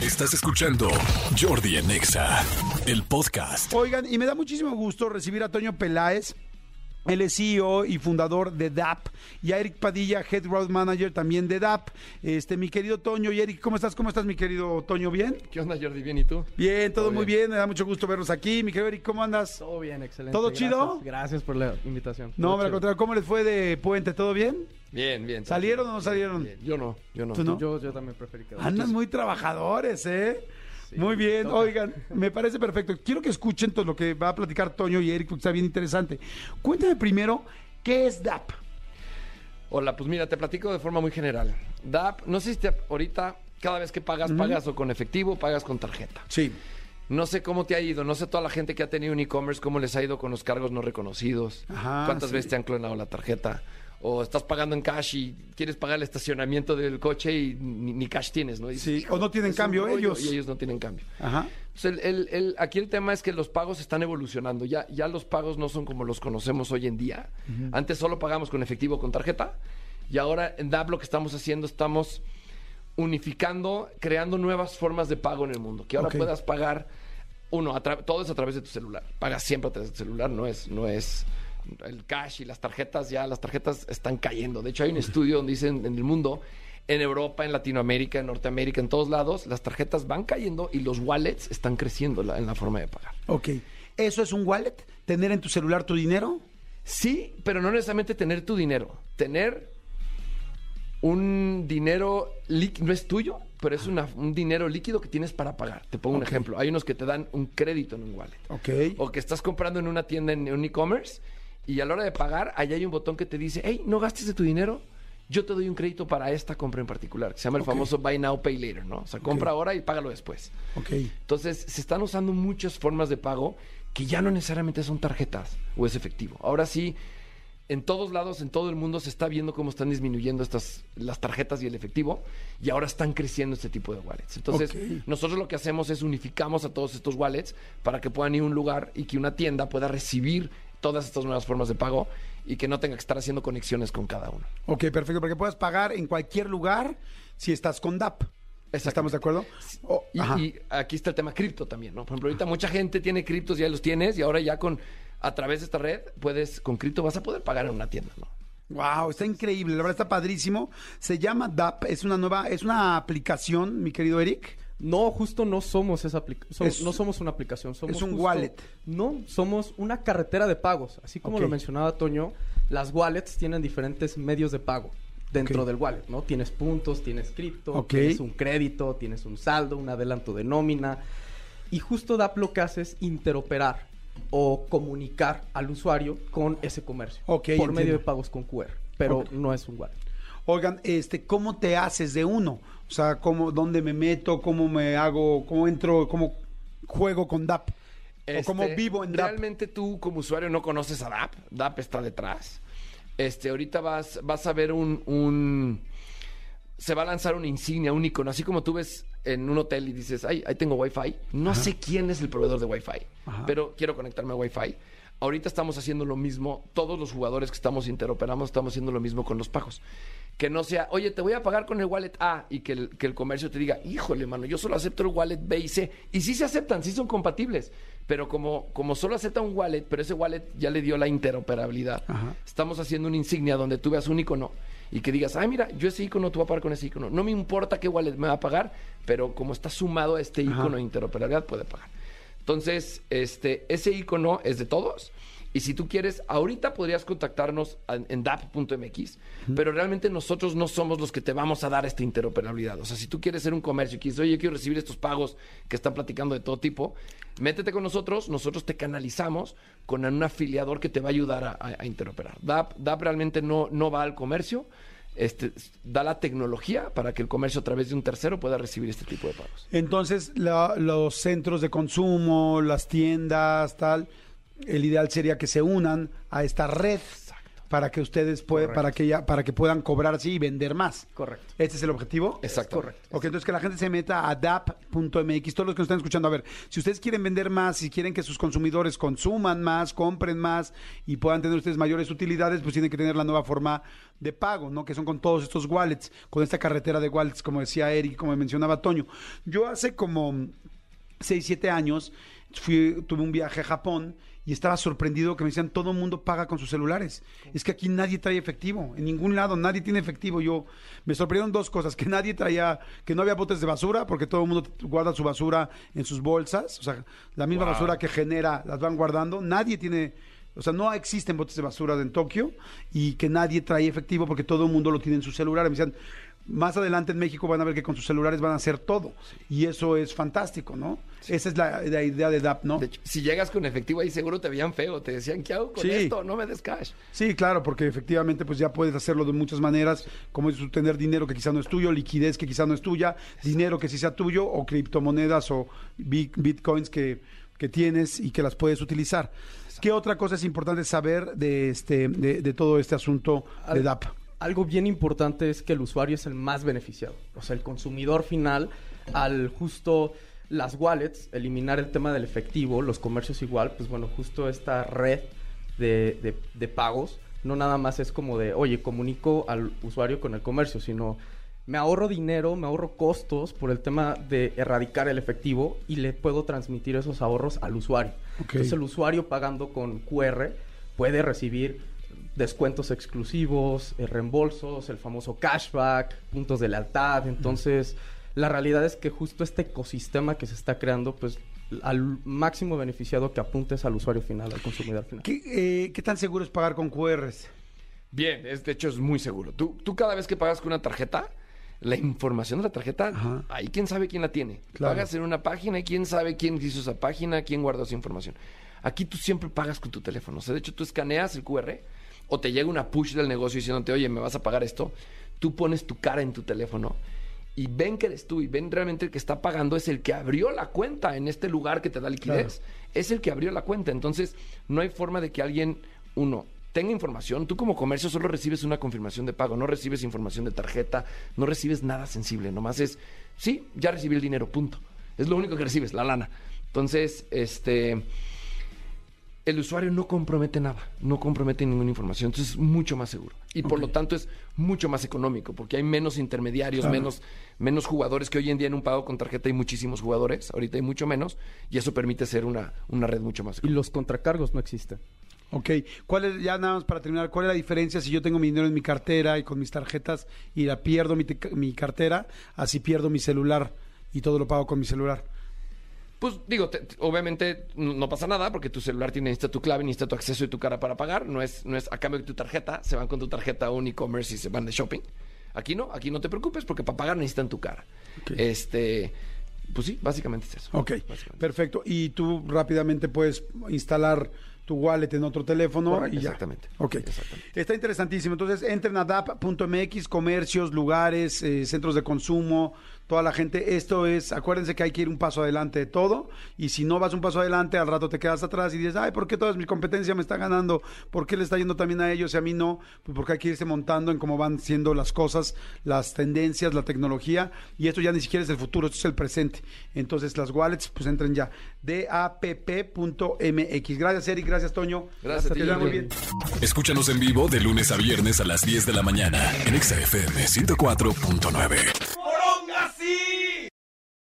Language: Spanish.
Estás escuchando Jordi en Exa, el podcast. Oigan, y me da muchísimo gusto recibir a Toño Peláez. Él es CEO y fundador de DAP y a Eric Padilla, Head Road Manager también de DAP. Este, mi querido Toño y Eric, ¿cómo estás? ¿Cómo estás, mi querido Toño? ¿Bien? ¿Qué onda, Jordi? ¿Bien y tú? Bien, todo, Todo muy bien. bien. Me da mucho gusto verlos aquí. Mi querido Eric, ¿cómo andas? Todo bien, excelente. ¿Todo chido? Gracias, por la invitación. No, me contrario, ¿cómo les fue de puente? ¿Todo bien? Bien, bien. ¿Salieron o no salieron? Bien. Yo no, yo no. ¿Tú no? Yo, yo también preferí quedar. Andan muy trabajadores, ¿eh? Muy bien, toca. oigan, me parece perfecto. Quiero que escuchen todo lo que va a platicar Toño y Eric, porque está bien interesante. Cuéntame primero, ¿qué es DAP? Hola, pues mira, te platico de forma muy general. DAP, no sé si te- ahorita cada vez que pagas, pagas o con efectivo o pagas con tarjeta. Sí. No sé cómo te ha ido, no sé toda la gente que ha tenido un e-commerce, cómo les ha ido con los cargos no reconocidos, Ajá, cuántas sí. veces te han clonado la tarjeta, o estás pagando en cash y quieres pagar el estacionamiento del coche y ni, ni cash tienes, ¿no? Dices, Sí, "Hijo, o no tienen cambio rollo", ellos. Y ellos no tienen cambio. Ajá. Pues el- el- el- aquí el tema es que los pagos están evolucionando. Ya, ya los pagos no son como los conocemos hoy en día. Antes solo pagamos con efectivo o con tarjeta. Y ahora en DAP lo que estamos haciendo, estamos unificando, creando nuevas formas de pago en el mundo. Que ahora puedas pagar, uno, a todo es a través de tu celular. Pagas siempre a través de tu celular, no es, no es el cash y las tarjetas, ya las tarjetas están cayendo. De hecho, hay un estudio donde dicen en el mundo, en Europa, en Latinoamérica, en Norteamérica, en todos lados, las tarjetas van cayendo y los wallets están creciendo en la forma de pagar. Ok. ¿Eso es un wallet? ¿Tener en tu celular tu dinero? Sí, pero no necesariamente tener tu dinero. Tener un dinero líquido, no es tuyo, pero es una- un dinero líquido que tienes para pagar. Te pongo un ejemplo. Hay unos que te dan un crédito en un wallet. Ok. O que estás comprando en una tienda en un e-commerce y a la hora de pagar, allá hay un botón que te dice, hey, no gastes de tu dinero, yo te doy un crédito para esta compra en particular, que se llama el famoso Buy Now, Pay Later, ¿no? O sea, compra ahora y págalo después. Ok. Entonces, se están usando muchas formas de pago que ya no necesariamente son tarjetas o es efectivo. Ahora sí, en todos lados, en todo el mundo, se está viendo cómo están disminuyendo estas, las tarjetas y el efectivo, y ahora están creciendo este tipo de wallets. Entonces, nosotros lo que hacemos es unificamos a todos estos wallets para que puedan ir a un lugar y que una tienda pueda recibir todas estas nuevas formas de pago y que no tenga que estar haciendo conexiones con cada uno. Ok, perfecto. Para que puedas pagar en cualquier lugar si estás con DAP. ¿Estamos de acuerdo? Oh, Y, y aquí está el tema cripto también, ¿no? Por ejemplo, ahorita mucha gente tiene criptos, ya los tienes, y ahora ya con a través de esta red puedes, con cripto vas a poder pagar en una tienda, ¿no? Wow, está increíble, la verdad está padrísimo. Se llama DAP, es una nueva, es una aplicación, mi querido Eric. No, justo no somos esa aplicación. Es- no somos una aplicación, somos es un justo- wallet. No, somos una carretera de pagos. Así como lo mencionaba Toño, las wallets tienen diferentes medios de pago dentro del wallet, ¿no? Tienes puntos, tienes cripto, tienes un crédito, tienes un saldo, un adelanto de nómina. Y justo DAP lo que hace es interoperar o comunicar al usuario con ese comercio por medio de pagos con QR, pero no es un wallet. Oigan, este, ¿cómo te haces de uno? O sea, ¿cómo, dónde me meto? ¿Cómo me hago? ¿Cómo entro? ¿Cómo juego con DAP? ¿O cómo Este, vivo en DAP? Realmente tú como usuario no conoces a DAP, DAP está detrás. Este, ahorita vas, vas a ver un, un- se va a lanzar una insignia, un icono, así como tú ves en un hotel y dices, ay, ahí tengo Wi-Fi. No sé quién es el proveedor de Wi-Fi, Ajá. pero quiero conectarme a Wi-Fi. Ahorita estamos haciendo lo mismo, todos los jugadores que estamos interoperamos estamos haciendo lo mismo con los pagos. Que no sea, oye, te voy a pagar con el wallet A y que el, que el comercio te diga, híjole, mano, yo solo acepto el wallet B y C. Y sí se aceptan, sí son compatibles. Pero como, como solo acepta un wallet, pero ese wallet ya le dio la interoperabilidad, Ajá. estamos haciendo una insignia donde tú veas un icono y que digas, ay, mira, yo ese icono, tú vas a pagar con ese icono. No me importa qué wallet me va a pagar, pero como está sumado a este Ajá. icono de interoperabilidad, puede pagar. Entonces, este, ese icono es de todos. Y si tú quieres, ahorita podrías contactarnos en, dap.mx, pero realmente nosotros no somos los que te vamos a dar esta interoperabilidad. O sea, si tú quieres ser un comercio y quieres, oye, yo quiero recibir estos pagos que están platicando de todo tipo, métete con nosotros, nosotros te canalizamos con un afiliador que te va a ayudar a, a- a interoperar. DAP, DAP realmente no, no va al comercio, este, da la tecnología para que el comercio a través de un tercero pueda recibir este tipo de pagos. Entonces, la- los centros de consumo, las tiendas, tal, el ideal sería que se unan a esta red para que ustedes puedan, para que ya, para que puedan cobrar así y vender más. Correcto. ¿Este es el objetivo? Exacto. Correcto. Ok, entonces que la gente se meta a DAP.mx, todos los que nos están escuchando, a ver, si ustedes quieren vender más, si quieren que sus consumidores consuman más, compren más y puedan tener ustedes mayores utilidades, pues tienen que tener la nueva forma de pago, ¿no? Que son con todos estos wallets, con esta carretera de wallets, como decía Eric, como mencionaba Toño. Yo hace como 6, 7 años fui, tuve un viaje a Japón y estaba sorprendido que me decían todo el mundo paga con sus celulares. Es que aquí nadie trae efectivo, en ningún lado nadie tiene efectivo. Yo me sorprendieron dos cosas, que nadie traía, que no había botes de basura, porque todo el mundo guarda su basura en sus bolsas, o sea, la misma Wow. basura que genera las van guardando. Nadie tiene o sea, no existen botes de basura en Tokio y que nadie trae efectivo porque todo el mundo lo tiene en su celular. Me decían, más adelante en México van a ver que con sus celulares van a hacer todo. Y eso es fantástico, ¿no? Esa es la, la idea de DAP, ¿no? De hecho, si llegas con efectivo ahí seguro te veían feo, te decían, ¿qué hago con Sí. esto? No me des cash. Sí, claro, porque efectivamente pues ya puedes hacerlo de muchas maneras, como es tener dinero que quizá no es tuyo, liquidez que quizá no es tuya, dinero que sí sea tuyo o criptomonedas o bit- bitcoins que, que tienes y que las puedes utilizar. ¿Qué otra cosa es importante saber de este de, de todo este asunto de DAP? Algo bien importante es que el usuario es el más beneficiado. O sea, el consumidor final, al justo las wallets, eliminar el tema del efectivo, los comercios igual, pues bueno, justo esta red de, de- de pagos, no nada más es como de, oye, comunico al usuario con el comercio, sino me ahorro dinero, me ahorro costos por el tema de erradicar el efectivo y le puedo transmitir esos ahorros al usuario. Entonces el usuario pagando con QR puede recibir descuentos exclusivos, eh, reembolsos, el famoso cashback, puntos de lealtad. Entonces, la realidad es que justo este ecosistema que se está creando, pues al máximo beneficiado que apuntes al usuario final, al consumidor final. ¿Qué, eh, qué tan seguro es pagar con QRs? Bien, es, de hecho es muy seguro. Tú, tú cada vez que pagas con una tarjeta, la información de la tarjeta, Ajá. ahí quién sabe quién la tiene. Claro. Pagas en una página y quién sabe quién hizo esa página, quién guardó esa información. Aquí tú siempre pagas con tu teléfono. O sea, de hecho tú escaneas el QR o te llega una push del negocio diciéndote, oye, me vas a pagar esto. Tú pones tu cara en tu teléfono y ven que eres tú y ven realmente el que está pagando es el que abrió la cuenta en este lugar que te da liquidez. Es el que abrió la cuenta. Entonces, no hay forma de que alguien, uno, tenga información. Tú como comercio solo recibes una confirmación de pago, no recibes información de tarjeta, no recibes nada sensible. Nomás es, sí, ya recibí el dinero, punto. Es lo único que recibes, la lana. Entonces, este el usuario no compromete nada, no compromete ninguna información, entonces es mucho más seguro. Y por lo tanto es mucho más económico, porque hay menos intermediarios, Claro. menos, menos jugadores, que hoy en día en un pago con tarjeta hay muchísimos jugadores, ahorita hay mucho menos, y eso permite ser una, una red mucho más Y segura. los contracargos no existen. Ok, ¿cuál es, ya nada más para terminar, cuál es la diferencia si yo tengo mi dinero en mi cartera y con mis tarjetas y la pierdo mi, te- mi cartera, así pierdo mi celular y todo lo pago con mi celular? Pues digo, te- te- obviamente no pasa nada porque tu celular tiene, necesita tu clave, necesita tu acceso y tu cara para pagar. No es, no es a cambio de tu tarjeta, se van con tu tarjeta a un e-commerce y se van de shopping. Aquí no, aquí no te preocupes porque para pagar necesitan tu cara. Este, pues sí, básicamente es eso. Ok, Básicamente. perfecto. Y tú rápidamente puedes instalar tu wallet en otro teléfono Correcto, y ya. exactamente. Ok. Exactamente. Está interesantísimo. Entonces, entren a DAP.mx, comercios, lugares, eh, centros de consumo, toda la gente. Esto es, acuérdense que hay que ir un paso adelante de todo. Y si no vas un paso adelante, al rato te quedas atrás y dices, ay, ¿por qué toda mi competencia me está ganando? ¿Por qué le está yendo también a ellos y a mí no? Pues porque hay que irse montando en cómo van siendo las cosas, las tendencias, la tecnología. Y esto ya ni siquiera es el futuro, esto es el presente. Entonces, las wallets, pues entren ya. DAPP.mx. Gracias, Eric. Gracias, Toño. Gracias a Que ti, te vaya muy Jordi. bien. Escúchanos en vivo de lunes a viernes a las 10 de la mañana en Exa FM 104.9.